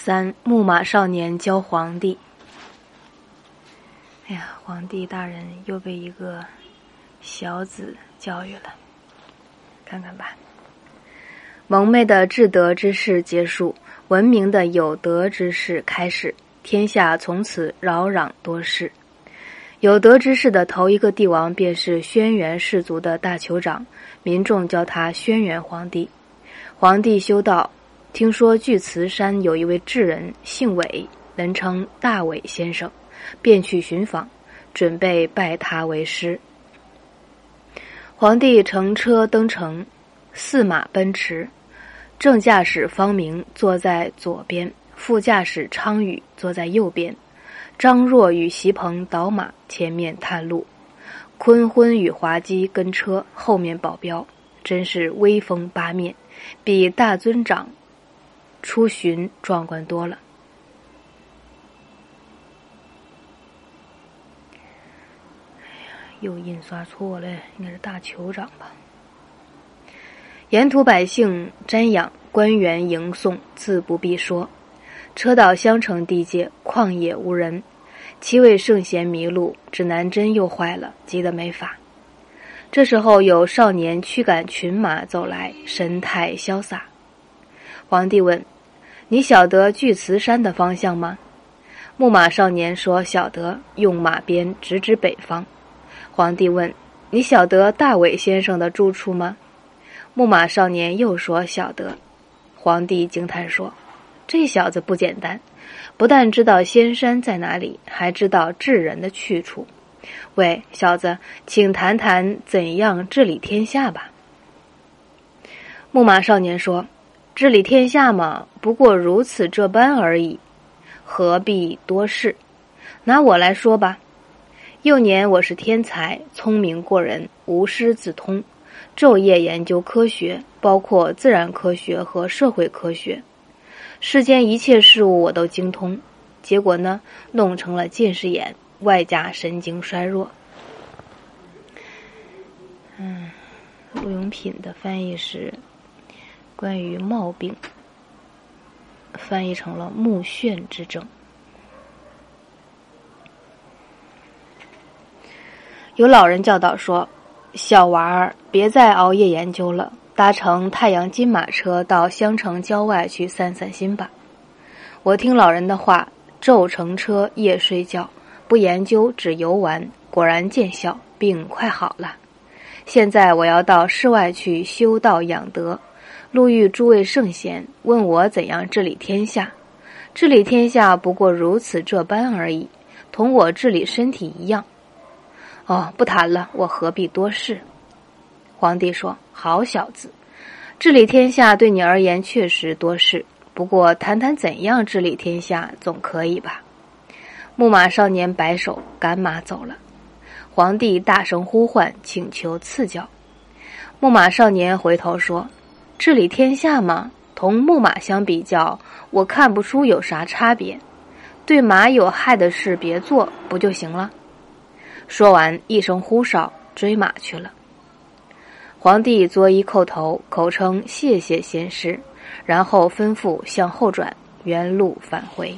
三木马少年教皇帝。哎呀，皇帝大人又被一个小子教育了，看看吧。蒙昧的至德之事结束，文明的有德之事开始，天下从此扰攘多事。有德之士的头一个帝王便是轩辕氏族的大酋长，民众叫他轩辕皇帝。皇帝修道。听说巨慈山有一位智人，姓韦，人称大韦先生，便去寻访，准备拜他为师。皇帝乘车登城，驷马奔驰，正驾驶方明坐在左边，副驾驶昌宇坐在右边，张若与席鹏倒马前面探路，坤昏与华姬跟车后面保镖，真是威风八面，比大尊长。出巡壮观多了。哎呀，又印刷错了，应该是大酋长吧？沿途百姓瞻仰，官员迎送，自不必说。车到襄城地界，旷野无人，七位圣贤迷路，指南针又坏了，急得没法。这时候有少年驱赶群马走来，神态潇洒。皇帝问：“你晓得巨慈山的方向吗？”木马少年说：“晓得。”用马鞭指指北方。皇帝问：“你晓得大伟先生的住处吗？”木马少年又说：“晓得。”皇帝惊叹说：“这小子不简单，不但知道仙山在哪里，还知道治人的去处。喂，小子，请谈谈怎样治理天下吧。”木马少年说。治理天下嘛，不过如此这般而已，何必多事？拿我来说吧，幼年我是天才，聪明过人，无师自通，昼夜研究科学，包括自然科学和社会科学，世间一切事物我都精通。结果呢，弄成了近视眼，外加神经衰弱。嗯，陆永品的翻译是。关于冒病，翻译成了目眩之症。有老人教导说：“小娃儿，别再熬夜研究了，搭乘太阳金马车到襄城郊外去散散心吧。”我听老人的话，昼乘车，夜睡觉，不研究，只游玩，果然见效，病快好了。现在我要到室外去修道养德。路遇诸位圣贤，问我怎样治理天下。治理天下不过如此这般而已，同我治理身体一样。哦，不谈了，我何必多事？皇帝说：“好小子，治理天下对你而言确实多事，不过谈谈怎样治理天下总可以吧？”木马少年摆手，赶马走了。皇帝大声呼唤，请求赐教。木马少年回头说。治理天下吗，同木马相比较，我看不出有啥差别。对马有害的事别做，不就行了？说完，一声呼哨，追马去了。皇帝作揖叩头，口称谢谢先师，然后吩咐向后转，原路返回。